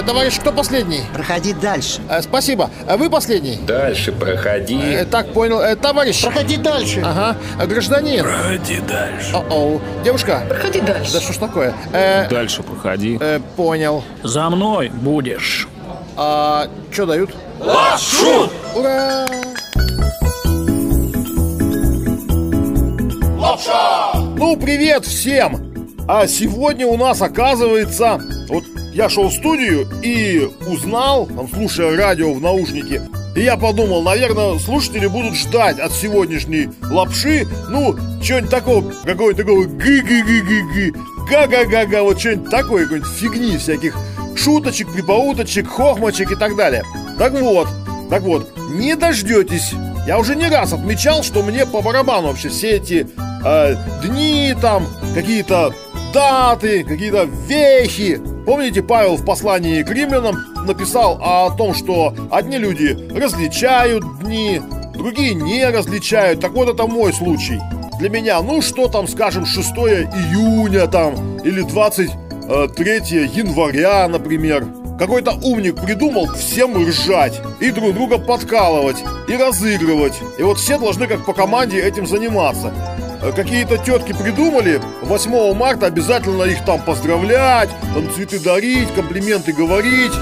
Э, товарищ, кто последний? Проходи дальше. Э, спасибо. Э, вы последний? Дальше проходи. Э, так, понял. Э, товарищ. Проходи дальше. Ага. Гражданин. Проходи дальше. О-оу. Девушка. Проходи дальше. Да что ж такое? Э, Дальше проходи. э, понял. За мной будешь. А что дают? Лапшу! Ура! Лапша! Ну, привет всем! А сегодня у нас оказывается... Вот я шел в студию и узнал, там, слушая радио в наушнике, и я подумал, наверное, слушатели будут ждать от сегодняшней лапши, ну, чего-нибудь такого, какого-нибудь такого гы-гы-гы-гы-гы, га-га-га-га, вот что-нибудь такое, какой-нибудь фигни всяких шуточек, прибауточек, хохмочек и так далее. Так вот, так вот, не дождетесь. Я уже не раз отмечал, что мне по барабану вообще все эти э, дни, там, какие-то даты, какие-то вехи. Помните, Павел в послании к римлянам написал о том, что одни люди различают дни, другие не различают. Так вот, это мой случай. Для меня, ну что там, скажем, 6 июня там, или 23 января, например. Какой-то умник придумал всем ржать и друг друга подкалывать и разыгрывать. И вот все должны как по команде этим заниматься. Какие-то тетки придумали 8 марта обязательно их там поздравлять, там цветы дарить, комплименты говорить.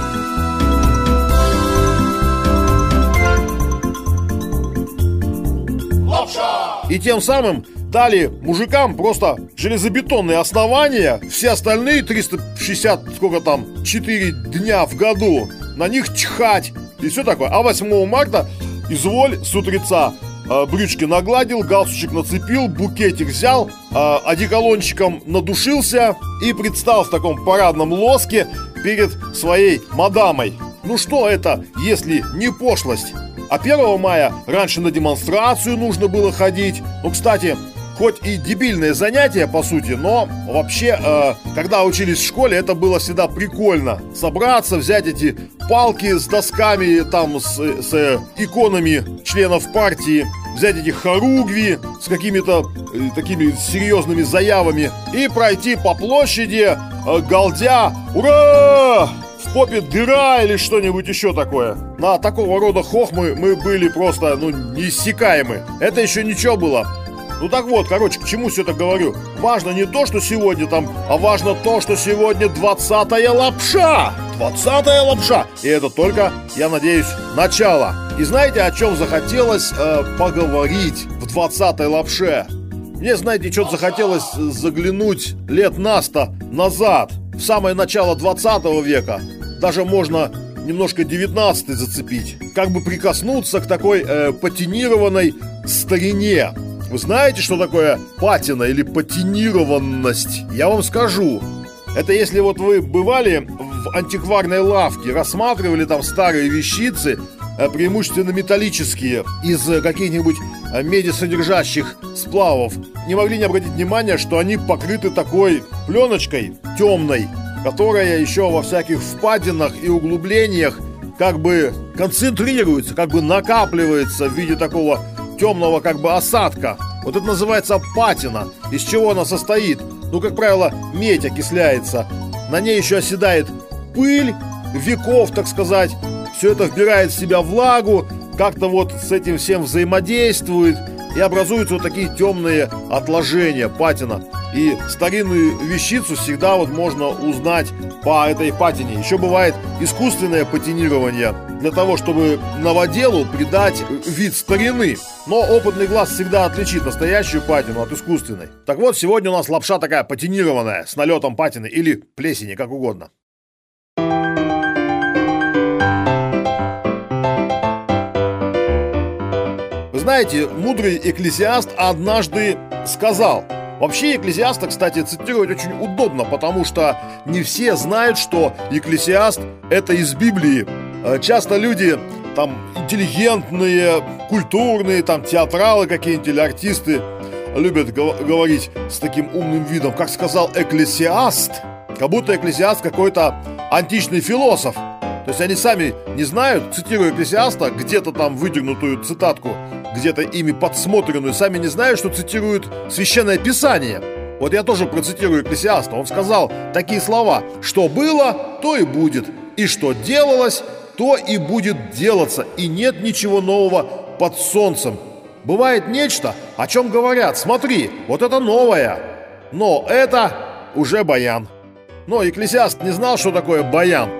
И тем самым дали мужикам просто железобетонные основания, все остальные 360, сколько там, 4 дня в году, на них чхать и все такое. А 8 марта изволь с утреца брючки нагладил, галстучек нацепил, букетик взял, э, одеколончиком надушился и предстал в таком парадном лоске перед своей мадамой. Ну что это, если не пошлость? А 1 мая раньше на демонстрацию нужно было ходить. Ну, кстати, хоть и дебильное занятие, по сути, но вообще, э, когда учились в школе, это было всегда прикольно. Собраться, взять эти палки с досками, там, с, с э, иконами членов партии, взять эти хоругви с какими-то э, такими серьезными заявами и пройти по площади, э, галдя «Ура!» в попе дыра или что-нибудь еще такое. На такого рода хохмы мы были просто, ну, неиссякаемы. Это еще ничего было. Ну так вот, короче, к чему все это говорю? Важно не то, что сегодня там, а важно то, что сегодня 20-я лапша! 20-я лапша! И это только, я надеюсь, начало. И знаете, о чем захотелось э, поговорить в 20-й лапше? Мне, знаете, что-то захотелось заглянуть лет на сто назад, в самое начало 20 века. Даже можно немножко 19 зацепить. Как бы прикоснуться к такой э, патинированной старине. Вы знаете, что такое патина или патинированность? Я вам скажу. Это если вот вы бывали в антикварной лавке, рассматривали там старые вещицы, э, преимущественно металлические, из э, каких-нибудь э, медисодержащих сплавов, не могли не обратить внимания, что они покрыты такой пленочкой темной, которая еще во всяких впадинах и углублениях как бы концентрируется, как бы накапливается в виде такого темного как бы осадка. Вот это называется патина. Из чего она состоит? Ну, как правило, медь окисляется. На ней еще оседает пыль веков, так сказать. Все это вбирает в себя влагу, как-то вот с этим всем взаимодействует и образуются вот такие темные отложения, патина. И старинную вещицу всегда вот можно узнать по этой патине. Еще бывает искусственное патинирование для того, чтобы новоделу придать вид старины. Но опытный глаз всегда отличит настоящую патину от искусственной. Так вот, сегодня у нас лапша такая патинированная, с налетом патины или плесени, как угодно. Знаете, мудрый экклесиаст однажды сказал – Вообще Екклесиаста, кстати, цитировать очень удобно, потому что не все знают, что Екклесиаст это из Библии. Э, часто люди там интеллигентные, культурные, там театралы какие-нибудь или артисты любят говорить с таким умным видом, как сказал Экклесиаст, как будто Экклесиаст какой-то античный философ. То есть они сами не знают, цитируя Экклесиаста, где-то там выдернутую цитатку, где-то ими подсмотренную, сами не знают, что цитируют Священное Писание. Вот я тоже процитирую Экклесиаста. Он сказал такие слова «Что было, то и будет». И что делалось, то и будет делаться, и нет ничего нового под солнцем. Бывает нечто, о чем говорят, смотри, вот это новое, но это уже баян. Но Екклесиаст не знал, что такое баян.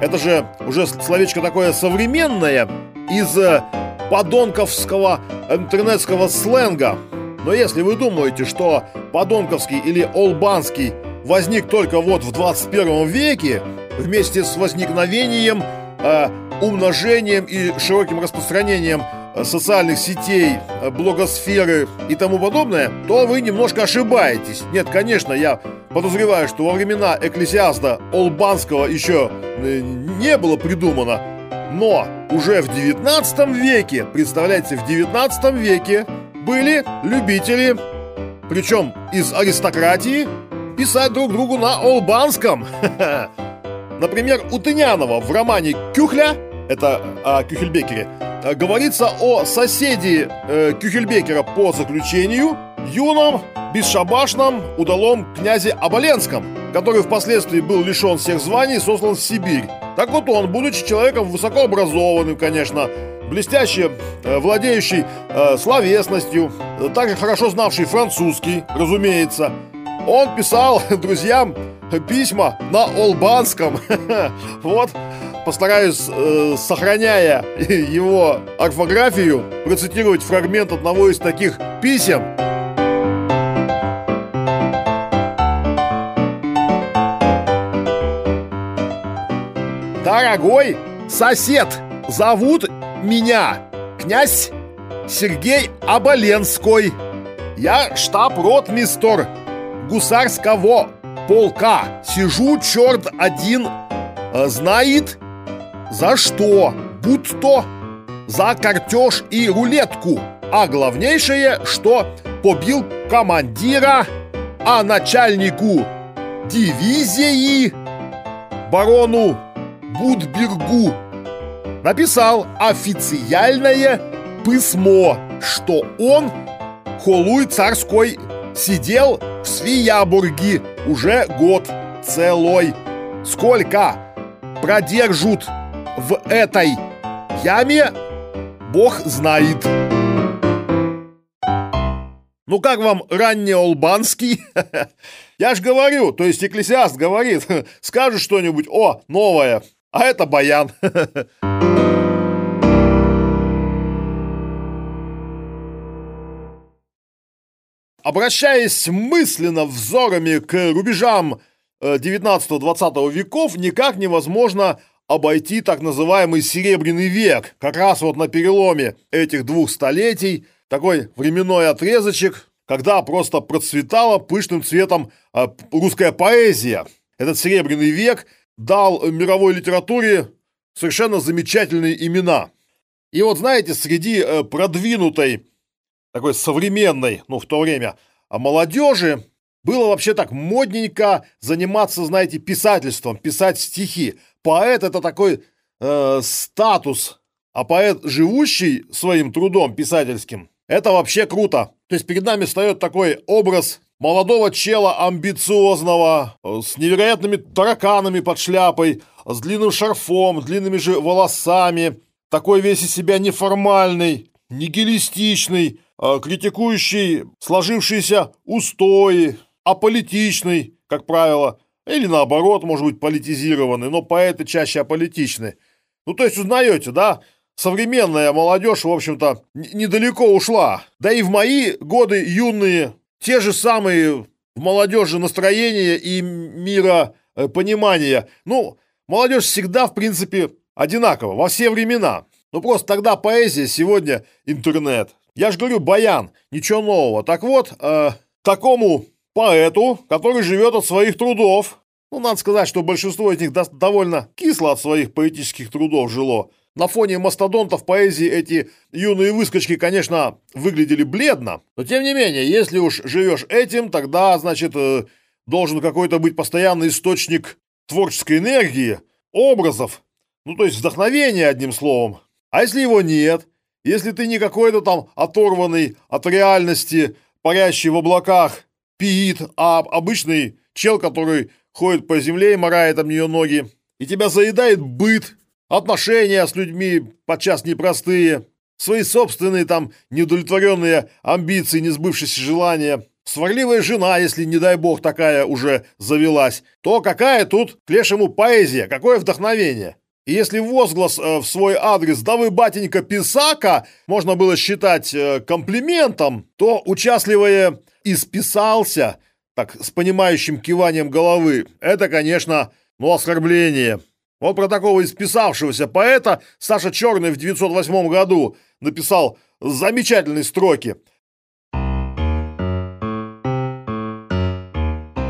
Это же уже словечко такое современное из э, подонковского интернетского сленга. Но если вы думаете, что подонковский или олбанский возник только вот в 21 веке, вместе с возникновением, э, умножением и широким распространением э, социальных сетей, э, блогосферы и тому подобное, то вы немножко ошибаетесь. Нет, конечно, я подозреваю, что во времена Экклесиаста Олбанского еще э, не было придумано, но уже в 19 веке, представляете, в 19 веке были любители, причем из аристократии, писать друг другу на олбанском. Например, у Тынянова в романе «Кюхля» это о Кюхельбекере, говорится о соседе э, Кюхельбекера по заключению, юном, бесшабашном, удалом князе Оболенском, который впоследствии был лишен всех званий и сослан в Сибирь. Так вот он, будучи человеком высокообразованным, конечно, блестяще э, владеющий э, словесностью, также хорошо знавший французский, разумеется, он писал друзьям письма на олбанском. Вот, постараюсь, э, сохраняя его орфографию, процитировать фрагмент одного из таких писем. Дорогой сосед, зовут меня князь Сергей Оболенской. Я штаб-ротмистр гусарского полка. Сижу, черт один, э, знает за что, будь то за картеж и рулетку. А главнейшее, что побил командира, а начальнику дивизии барону Будбергу написал официальное письмо, что он холуй царской сидел в Свиябурге уже год целой. Сколько продержут в этой яме, бог знает. Ну как вам ранний Олбанский? Я ж говорю, то есть Экклесиаст говорит, скажешь что-нибудь, о, новое, а это баян. Обращаясь мысленно взорами к рубежам 19-20 э, веков, никак невозможно обойти так называемый Серебряный век. Как раз вот на переломе этих двух столетий такой временной отрезочек, когда просто процветала пышным цветом э, русская поэзия. Этот Серебряный век дал мировой литературе совершенно замечательные имена. И вот знаете, среди э, продвинутой такой современной, ну, в то время, а молодежи было вообще так модненько заниматься, знаете, писательством, писать стихи. Поэт это такой э, статус, а поэт, живущий своим трудом писательским, это вообще круто. То есть перед нами встает такой образ молодого чела амбициозного, э, с невероятными тараканами под шляпой, с длинным шарфом, длинными же волосами, такой весь из себя неформальный, нигилистичный, Э, критикующий сложившиеся устои, аполитичный, как правило, или наоборот, может быть, политизированный, но поэты чаще аполитичны. Ну, то есть узнаете, да, современная молодежь, в общем-то, недалеко ушла. Да и в мои годы юные те же самые в молодежи настроения и мира э, понимания. Ну, молодежь всегда, в принципе, одинакова, во все времена. Ну, просто тогда поэзия, сегодня интернет. Я же говорю, баян, ничего нового. Так вот, э, такому поэту, который живет от своих трудов, ну, надо сказать, что большинство из них довольно кисло от своих поэтических трудов жило. На фоне мастодонтов поэзии эти юные выскочки, конечно, выглядели бледно, но тем не менее, если уж живешь этим, тогда, значит, э, должен какой-то быть постоянный источник творческой энергии, образов, ну, то есть вдохновения, одним словом. А если его нет, если ты не какой-то там оторванный от реальности, парящий в облаках, пиит, а обычный чел, который ходит по земле и морает об нее ноги, и тебя заедает быт, отношения с людьми подчас непростые, свои собственные там неудовлетворенные амбиции, несбывшиеся желания, сварливая жена, если, не дай бог, такая уже завелась, то какая тут к лешему поэзия, какое вдохновение? И если возглас э, в свой адрес «Да вы, батенька, писака» можно было считать э, комплиментом, то участливое «исписался» так, с понимающим киванием головы, это, конечно, ну, оскорбление. Вот про такого исписавшегося поэта Саша Черный в 908 году написал замечательные строки.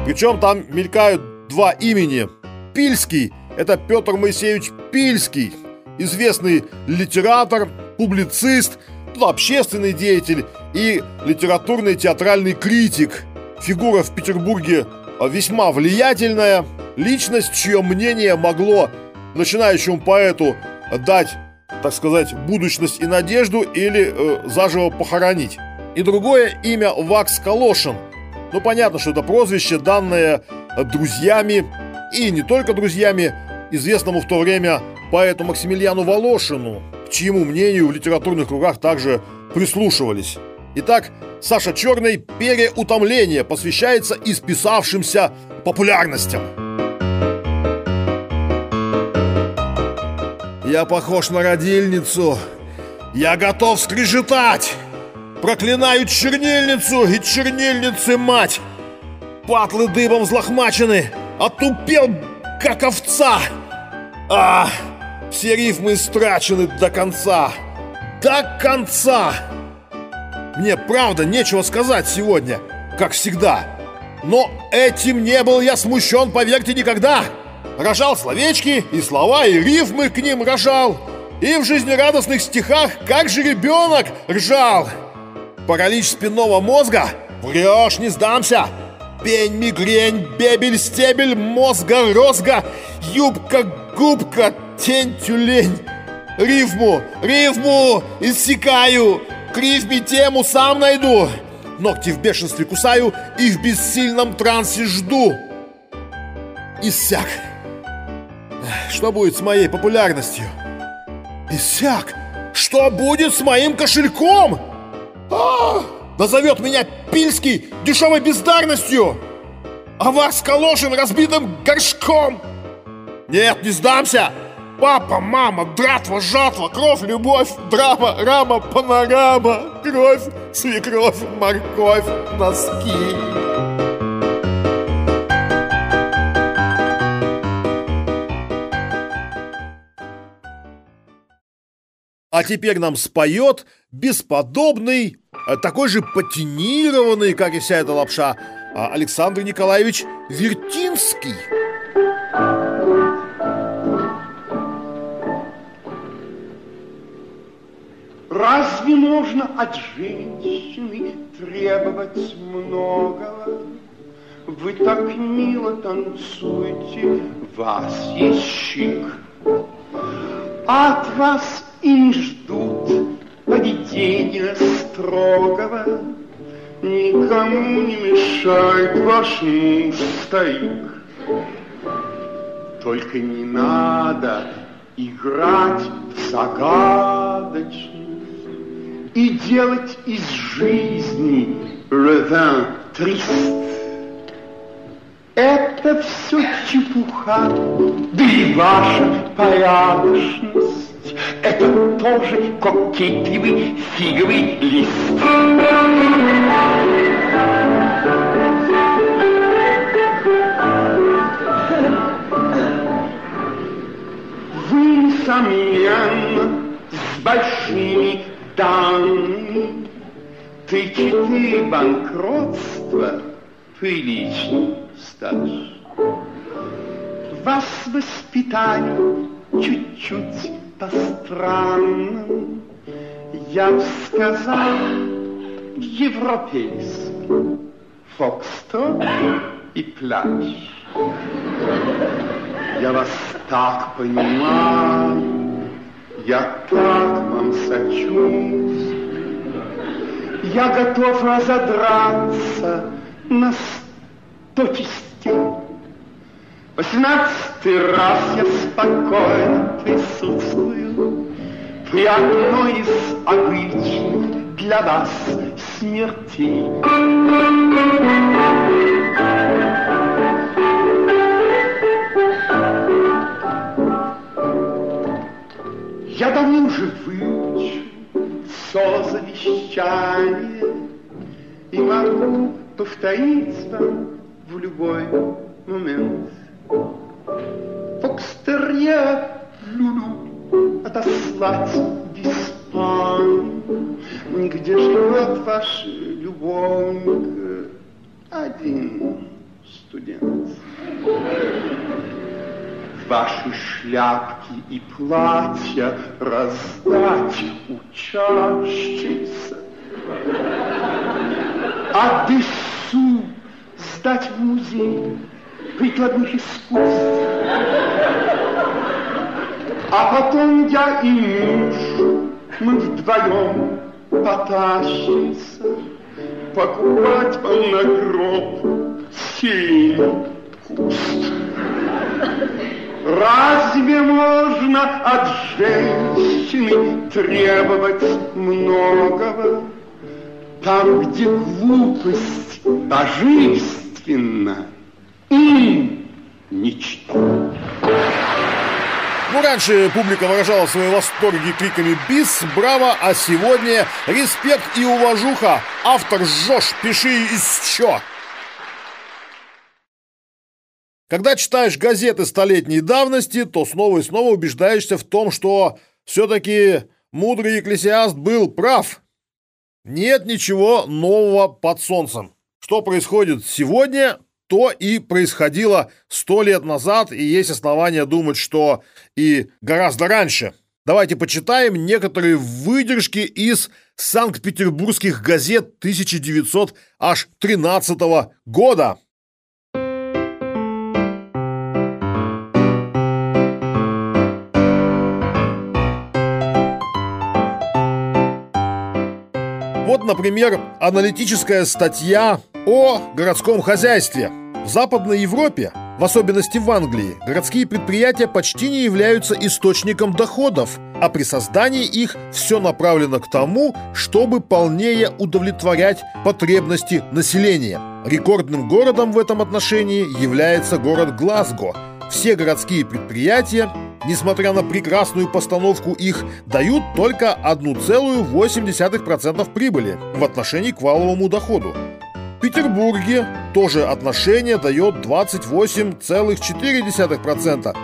Причем там мелькают два имени. Пильский – это Петр Моисеевич Пильский, известный литератор, публицист, ну, общественный деятель и литературный театральный критик. Фигура в Петербурге весьма влиятельная, личность, чье мнение могло начинающему поэту дать, так сказать, будущность и надежду или э, заживо похоронить. И другое имя Вакс Калошин. Ну, понятно, что это прозвище, данное друзьями, и не только друзьями, известному в то время поэту Максимилиану Волошину, к чьему мнению в литературных кругах также прислушивались. Итак, Саша Черный «Переутомление» посвящается исписавшимся популярностям. Я похож на родильницу. Я готов скрежетать. Проклинаю чернильницу и чернильницы мать. Патлы дыбом взлохмачены. Отупел, как овца. А, все рифмы страчены до конца. До конца. Мне правда нечего сказать сегодня, как всегда. Но этим не был я смущен, поверьте, никогда. Рожал словечки и слова, и рифмы к ним рожал. И в жизнерадостных стихах, как же ребенок, ржал. Паралич спинного мозга? Врешь, не сдамся. Пень, мигрень, бебель, стебель, мозга, розга, юбка, губка, тень, тюлень. Рифму, рифму, иссякаю, к рифме тему сам найду. Ногти в бешенстве кусаю и в бессильном трансе жду. Иссяк. Что будет с моей популярностью? Иссяк! Что будет с моим кошельком? А, назовет меня Пильский дешевой бездарностью! А вас Калошин разбитым горшком! Нет, не сдамся! Папа, мама, дратва, жатва, кровь, любовь, драма, рама, панорама, кровь, свекровь, морковь, носки. А теперь нам споет бесподобный, э, такой же патинированный, как и вся эта лапша, а, Александр Николаевич Вертинский. Разве можно от женщины требовать многого? Вы так мило танцуете, вас есть. От вас и не ждут поведения строгого. Никому не мешает ваш муж стоит. Только не надо играть в загадочность и делать из жизни ревен трист. Это все чепуха, да и ваша порядочность это тоже кокетливый фиговый лист. Вы, несомненно, с большими данными Тычете банкротство, приличный стаж. Вас воспитали чуть-чуть по-странному, я бы сказал, европейский. Фокстрот и пляж. Я вас так понимаю, я так вам сочувствую. Я готов разодраться на сто частей Восемнадцатый раз я спокойно присутствую При одной из обычных для вас смертей. Я давно уже выучу все завещание И могу повторить вам в любой момент. Фокстерье Люлю отослать в Испанию, Где живет ваш любовник один студент. Ваши шляпки и платья раздать учащимся, а десу сдать в музей прикладных искусств. А потом я и муж, мы вдвоем потащимся покупать на гроб сильный куст. Разве можно от женщины требовать многого? Там, где глупость божественна, ум ничто. Ну, раньше публика выражала свои восторги криками «Бис! Браво!», а сегодня респект и уважуха. Автор жжешь, пиши чё. Когда читаешь газеты столетней давности, то снова и снова убеждаешься в том, что все-таки мудрый экклесиаст был прав. Нет ничего нового под солнцем. Что происходит сегодня, то и происходило сто лет назад, и есть основания думать, что и гораздо раньше. Давайте почитаем некоторые выдержки из санкт-петербургских газет 1913 года. Вот, например, аналитическая статья о городском хозяйстве. В Западной Европе, в особенности в Англии, городские предприятия почти не являются источником доходов, а при создании их все направлено к тому, чтобы полнее удовлетворять потребности населения. Рекордным городом в этом отношении является город Глазго. Все городские предприятия несмотря на прекрасную постановку их, дают только 1,8% прибыли в отношении к валовому доходу. Петербурге тоже отношение дает 28,4%.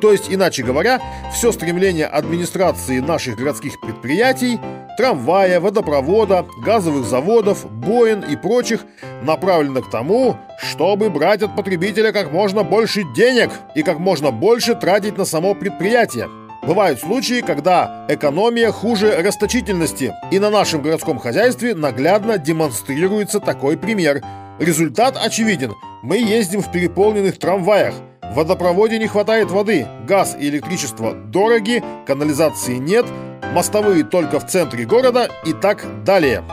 То есть, иначе говоря, все стремление администрации наших городских предприятий, трамвая, водопровода, газовых заводов, боин и прочих направлено к тому, чтобы брать от потребителя как можно больше денег и как можно больше тратить на само предприятие. Бывают случаи, когда экономия хуже расточительности, и на нашем городском хозяйстве наглядно демонстрируется такой пример. Результат очевиден. Мы ездим в переполненных трамваях, в водопроводе не хватает воды, газ и электричество дороги, канализации нет, мостовые только в центре города и так далее.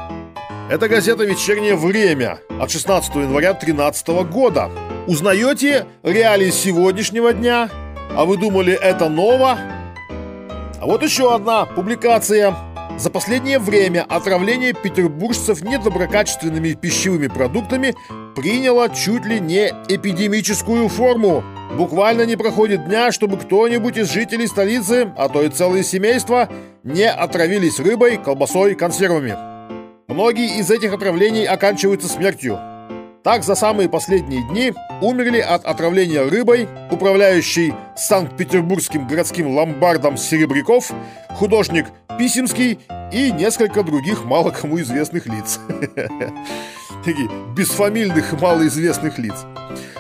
Это газета «Вечернее время» от 16 января 2013 года. Узнаете реалии сегодняшнего дня? А вы думали, это ново? А вот еще одна публикация. За последнее время отравление петербуржцев недоброкачественными пищевыми продуктами приняло чуть ли не эпидемическую форму. Буквально не проходит дня, чтобы кто-нибудь из жителей столицы, а то и целые семейства, не отравились рыбой, колбасой, консервами. Многие из этих отравлений оканчиваются смертью. Так, за самые последние дни умерли от отравления рыбой управляющий Санкт-Петербургским городским ломбардом Серебряков, художник Писемский и несколько других мало кому известных лиц. Таких бесфамильных малоизвестных лиц.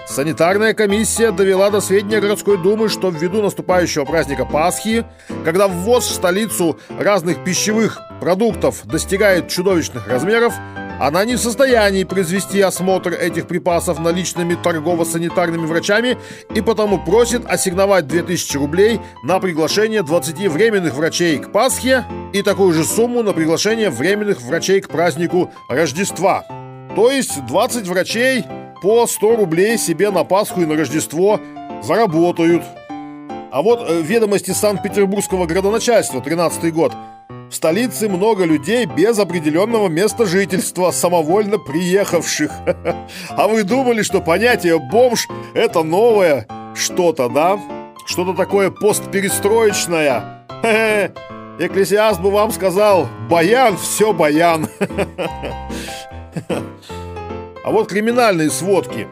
Санитарная комиссия довела до сведения городской думы, что ввиду наступающего праздника Пасхи, когда ввоз в столицу разных пищевых продуктов достигает чудовищных размеров, она не в состоянии произвести осмотр этих припасов наличными торгово-санитарными врачами и потому просит ассигновать 2000 рублей на приглашение 20 временных врачей к Пасхе и такую же сумму на приглашение временных врачей к празднику Рождества. То есть 20 врачей по 100 рублей себе на Пасху и на Рождество заработают. А вот э, ведомости Санкт-Петербургского градоначальства, 13 год. В столице много людей без определенного места жительства, самовольно приехавших. А вы думали, что понятие «бомж» — это новое что-то, да? Что-то такое постперестроечное? Экклесиаст бы вам сказал «Баян, все баян». А вот криминальные сводки.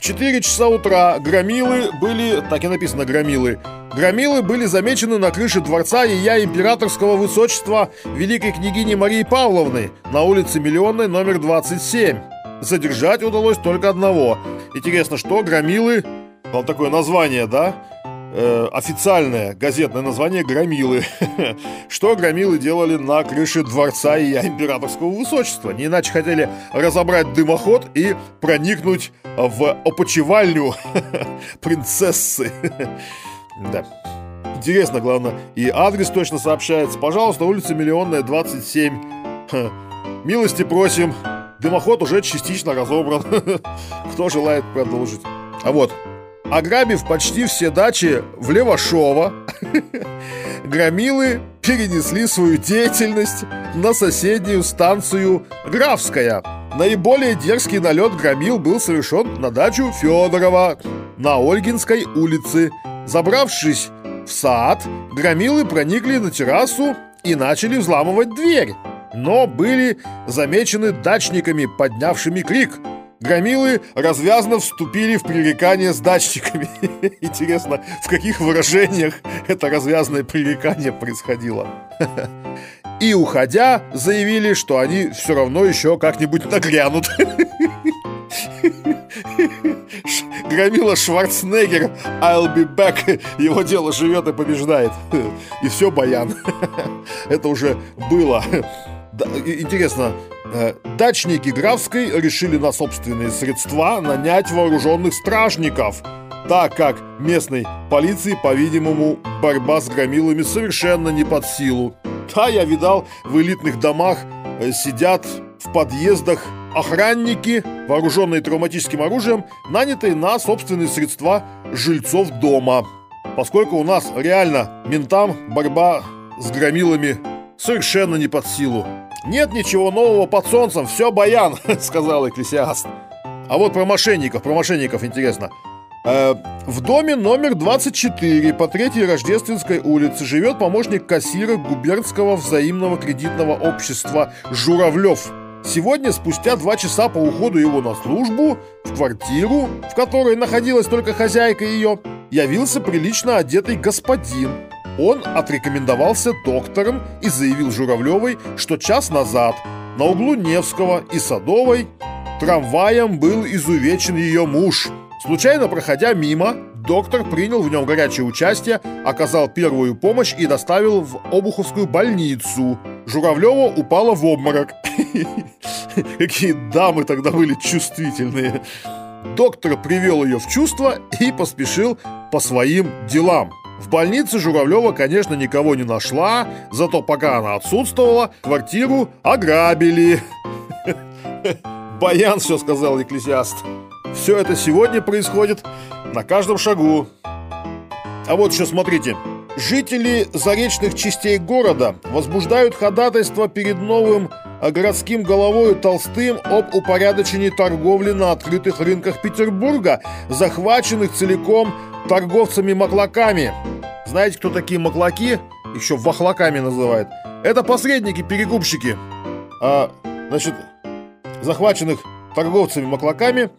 В 4 часа утра громилы были, так и написано громилы, громилы были замечены на крыше дворца Ее Императорского Высочества Великой княгини Марии Павловны на улице Миллионной, номер 27. Задержать удалось только одного. Интересно, что громилы, вот такое название, да? Э, официальное газетное название «Громилы». Что громилы делали на крыше дворца и императорского высочества? Не иначе хотели разобрать дымоход и проникнуть в опочивальню принцессы. Да. Интересно, главное, и адрес точно сообщается. Пожалуйста, улица Миллионная, 27. Милости просим. Дымоход уже частично разобран. Кто желает продолжить? А вот, Ограбив почти все дачи в Левашово, громилы перенесли свою деятельность на соседнюю станцию Графская. Наиболее дерзкий налет громил был совершен на дачу Федорова на Ольгинской улице. Забравшись в сад, громилы проникли на террасу и начали взламывать дверь. Но были замечены дачниками, поднявшими крик – Громилы развязно вступили в пререкание с датчиками. Интересно, в каких выражениях это развязное пререкание происходило. И, уходя, заявили, что они все равно еще как-нибудь нагрянут. Громила Шварценеггер I'll be back Его дело живет и побеждает И все, Баян Это уже было Интересно, Э, дачники Графской решили на собственные средства нанять вооруженных стражников, так как местной полиции, по-видимому, борьба с громилами совершенно не под силу. Да, я видал, в элитных домах э, сидят в подъездах охранники, вооруженные травматическим оружием, нанятые на собственные средства жильцов дома. Поскольку у нас реально ментам борьба с громилами совершенно не под силу. «Нет ничего нового под солнцем, все баян», — сказал Экклесиаст. А вот про мошенников, про мошенников интересно. Э, в доме номер 24 по третьей Рождественской улице живет помощник кассира губернского взаимного кредитного общества Журавлев. Сегодня, спустя два часа по уходу его на службу, в квартиру, в которой находилась только хозяйка ее, явился прилично одетый господин он отрекомендовался доктором и заявил Журавлевой, что час назад на углу Невского и Садовой трамваем был изувечен ее муж. Случайно проходя мимо, доктор принял в нем горячее участие, оказал первую помощь и доставил в Обуховскую больницу. Журавлева упала в обморок. Какие дамы тогда были чувствительные. Доктор привел ее в чувство и поспешил по своим делам. В больнице Журавлева, конечно, никого не нашла, зато пока она отсутствовала, квартиру ограбили. Баян все сказал Екклесиаст. Все это сегодня происходит на каждом шагу. А вот еще смотрите. Жители заречных частей города возбуждают ходатайство перед новым городским головою Толстым об упорядочении торговли на открытых рынках Петербурга, захваченных целиком торговцами-маклаками. Знаете, кто такие маклаки? Еще вахлаками называют. Это посредники-перекупщики. А, значит, захваченных торговцами-маклаками,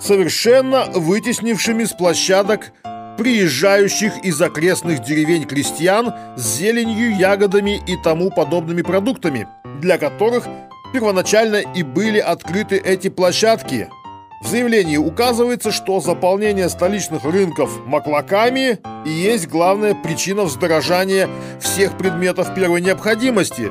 совершенно вытеснившими с площадок приезжающих из окрестных деревень крестьян с зеленью, ягодами и тому подобными продуктами, для которых первоначально и были открыты эти площадки – в заявлении указывается, что заполнение столичных рынков маклаками и есть главная причина вздорожания всех предметов первой необходимости.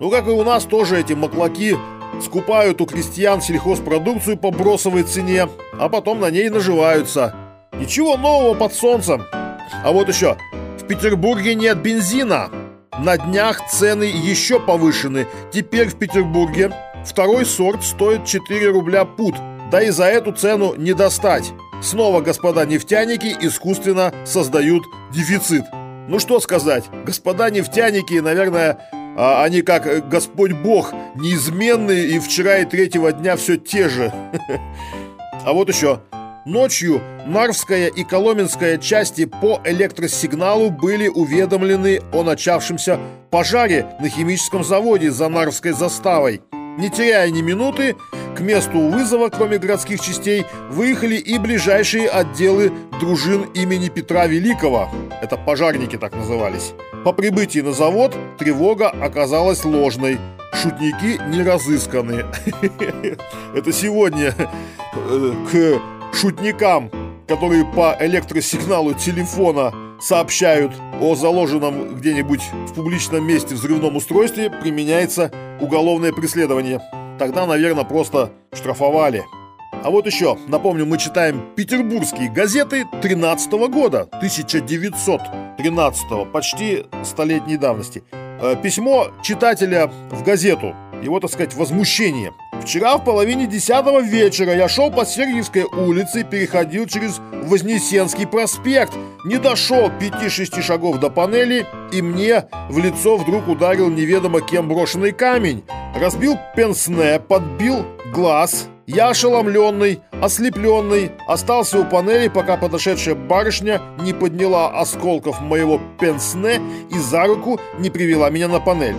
Ну, как и у нас тоже эти маклаки скупают у крестьян сельхозпродукцию по бросовой цене, а потом на ней наживаются. Ничего нового под солнцем. А вот еще, в Петербурге нет бензина. На днях цены еще повышены. Теперь в Петербурге второй сорт стоит 4 рубля пут – да и за эту цену не достать. снова господа нефтяники искусственно создают дефицит. Ну что сказать, господа нефтяники, наверное, а, они как Господь Бог, неизменные и вчера и третьего дня все те же. А вот еще. Ночью Нарвская и Коломенская части по электросигналу были уведомлены о начавшемся пожаре на химическом заводе за Нарвской заставой. Не теряя ни минуты, к месту вызова, кроме городских частей, выехали и ближайшие отделы дружин имени Петра Великого. Это пожарники так назывались. По прибытии на завод тревога оказалась ложной. Шутники не разысканы. Это сегодня э, к шутникам, которые по электросигналу телефона сообщают о заложенном где-нибудь в публичном месте взрывном устройстве, применяется уголовное преследование. Тогда, наверное, просто штрафовали. А вот еще, напомню, мы читаем петербургские газеты 13 года, 1913, почти столетней давности. Э, письмо читателя в газету, его, так сказать, возмущение. Вчера в половине десятого вечера я шел по Сергиевской улице, переходил через Вознесенский проспект, не дошел пяти-шести шагов до панели, и мне в лицо вдруг ударил неведомо кем брошенный камень. Разбил пенсне, подбил глаз, я ошеломленный, ослепленный, остался у панели, пока подошедшая барышня не подняла осколков моего пенсне и за руку не привела меня на панель.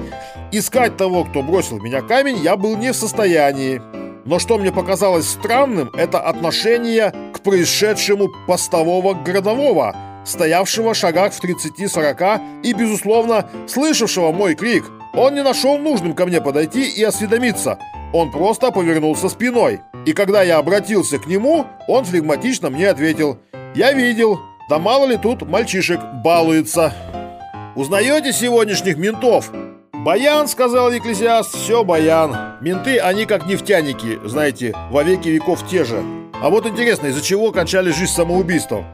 Искать того, кто бросил меня камень, я был не в состоянии. Но что мне показалось странным, это отношение к происшедшему постового городового, стоявшего в шагах в 30-40 и, безусловно, слышавшего мой крик. Он не нашел нужным ко мне подойти и осведомиться – он просто повернулся спиной. И когда я обратился к нему, он флегматично мне ответил «Я видел, да мало ли тут мальчишек балуется». «Узнаете сегодняшних ментов?» «Баян», — сказал Екклесиаст, — «все баян. Менты, они как нефтяники, знаете, во веки веков те же. А вот интересно, из-за чего кончали жизнь самоубийством?»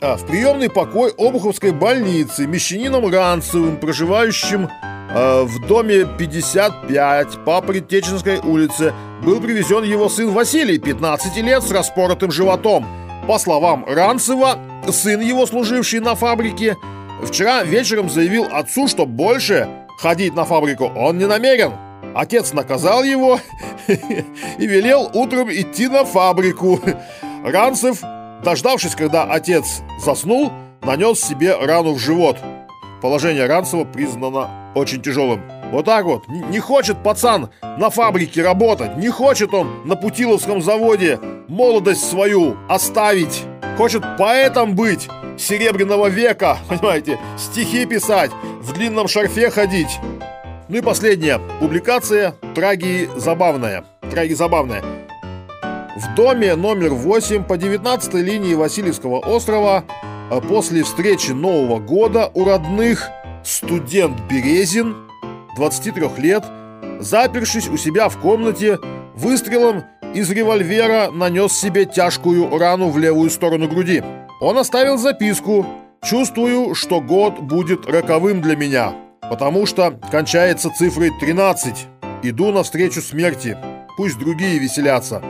а, В приемный покой Обуховской больницы мещанином Ранцевым, проживающим в доме 55 по Предтеченской улице был привезен его сын Василий, 15 лет, с распоротым животом. По словам Ранцева, сын его, служивший на фабрике, вчера вечером заявил отцу, что больше ходить на фабрику он не намерен. Отец наказал его и велел утром идти на фабрику. Ранцев, дождавшись, когда отец заснул, нанес себе рану в живот. Положение Ранцева признано очень тяжелым. Вот так вот. Не хочет пацан на фабрике работать. Не хочет он на Путиловском заводе молодость свою оставить. Хочет поэтом быть серебряного века, понимаете, стихи писать, в длинном шарфе ходить. Ну и последняя публикация «Траги забавная». Траги забавная. В доме номер 8 по 19 линии Васильевского острова а после встречи Нового года у родных студент Березин, 23 лет, запершись у себя в комнате, выстрелом из револьвера нанес себе тяжкую рану в левую сторону груди. Он оставил записку «Чувствую, что год будет роковым для меня, потому что кончается цифрой 13. Иду навстречу смерти. Пусть другие веселятся».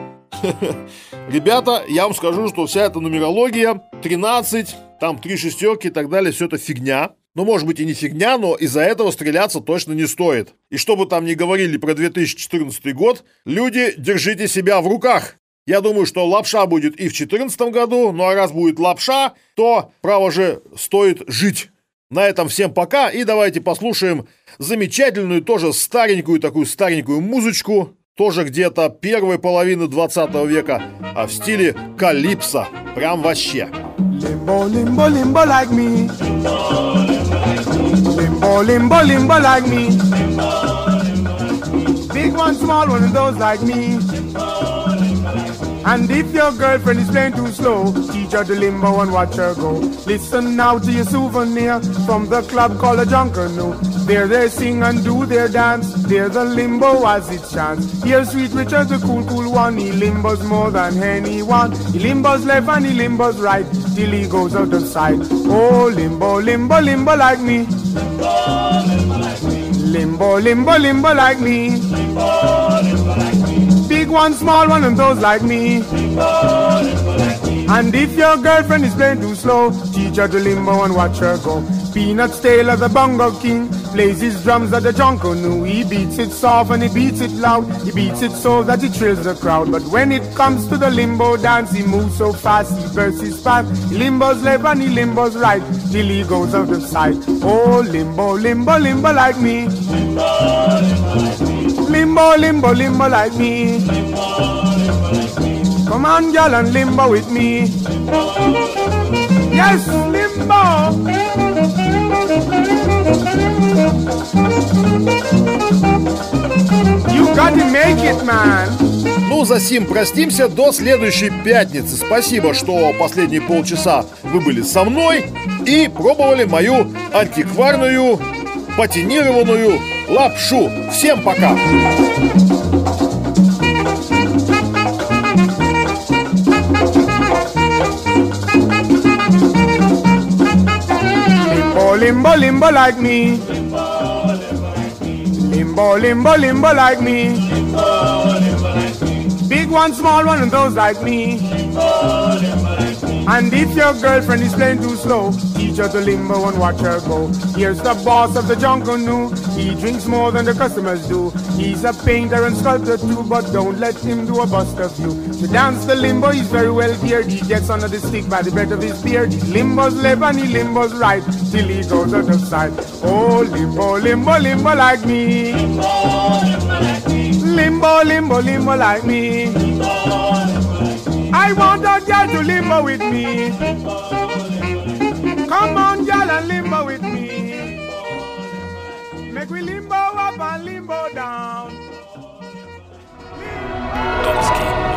Ребята, я вам скажу, что вся эта нумерология 13, там три шестерки и так далее, все это фигня. Ну, может быть, и не фигня, но из-за этого стреляться точно не стоит. И что бы там ни говорили про 2014 год, люди, держите себя в руках. Я думаю, что лапша будет и в 2014 году, ну а раз будет лапша, то, право же, стоит жить. На этом всем пока, и давайте послушаем замечательную, тоже старенькую такую старенькую музычку, тоже где-то первой половины 20 века, а в стиле калипсо. Прям вообще. Limbo, limbo, limbo like me. Limbo, limbo, limbo limbo like me. Big one, small one, and those like me. And if your girlfriend is playing too slow, teach her to limbo and watch her go. Listen now to your souvenir from the club called a Junkeroo. There they sing and do their dance. There's a limbo as it chants. Here's Sweet Richard, the cool, cool one. He limbos more than anyone. He limbos left and he limbos right till he goes out of sight. Oh, limbo, limbo, limbo like me. Limbo, limbo, limbo like me. Limbo, limbo like me. Big one, small one, and those like me. And if your girlfriend is playing too slow, teach her to limbo and watch her go. Peanuts tail of the bongo king plays his drums at the jonko new. He beats it soft and he beats it loud. He beats it so that he thrills the crowd. But when it comes to the limbo dance, he moves so fast, he bursts his path. He limbos left and he limbos right till he goes out of sight. Oh, limbo, limbo, limbo like me. Limbo, limbo, limbo like me. Come on, girl, and limbo with me. Yes, limbo. You gotta make it, man. Ну, за сим простимся до следующей пятницы. Спасибо, что последние полчаса вы были со мной и пробовали мою антикварную патинированную лапшу. Всем пока! Limbo, limbo, limbo like me. Limbo, limbo, limbo like me. Big one, small one, and those like me. And if your girlfriend is playing too slow, teach her to limbo and watch her go. Here's the boss of the Jungle New. He drinks more than the customers do. He's a painter and sculptor too, but don't let him do a bust of you. To dance the limbo, he's very well geared. He gets under the stick by the breath of his beard. He limbos left and he limbos right till he goes out of sight. Oh, limbo, limbo, limbo like me. Limbo, limbo, limbo like me. I want a girl to limbo with me. Come on, girl, and limbo with me. Make we limbo up and limbo down. Limbo.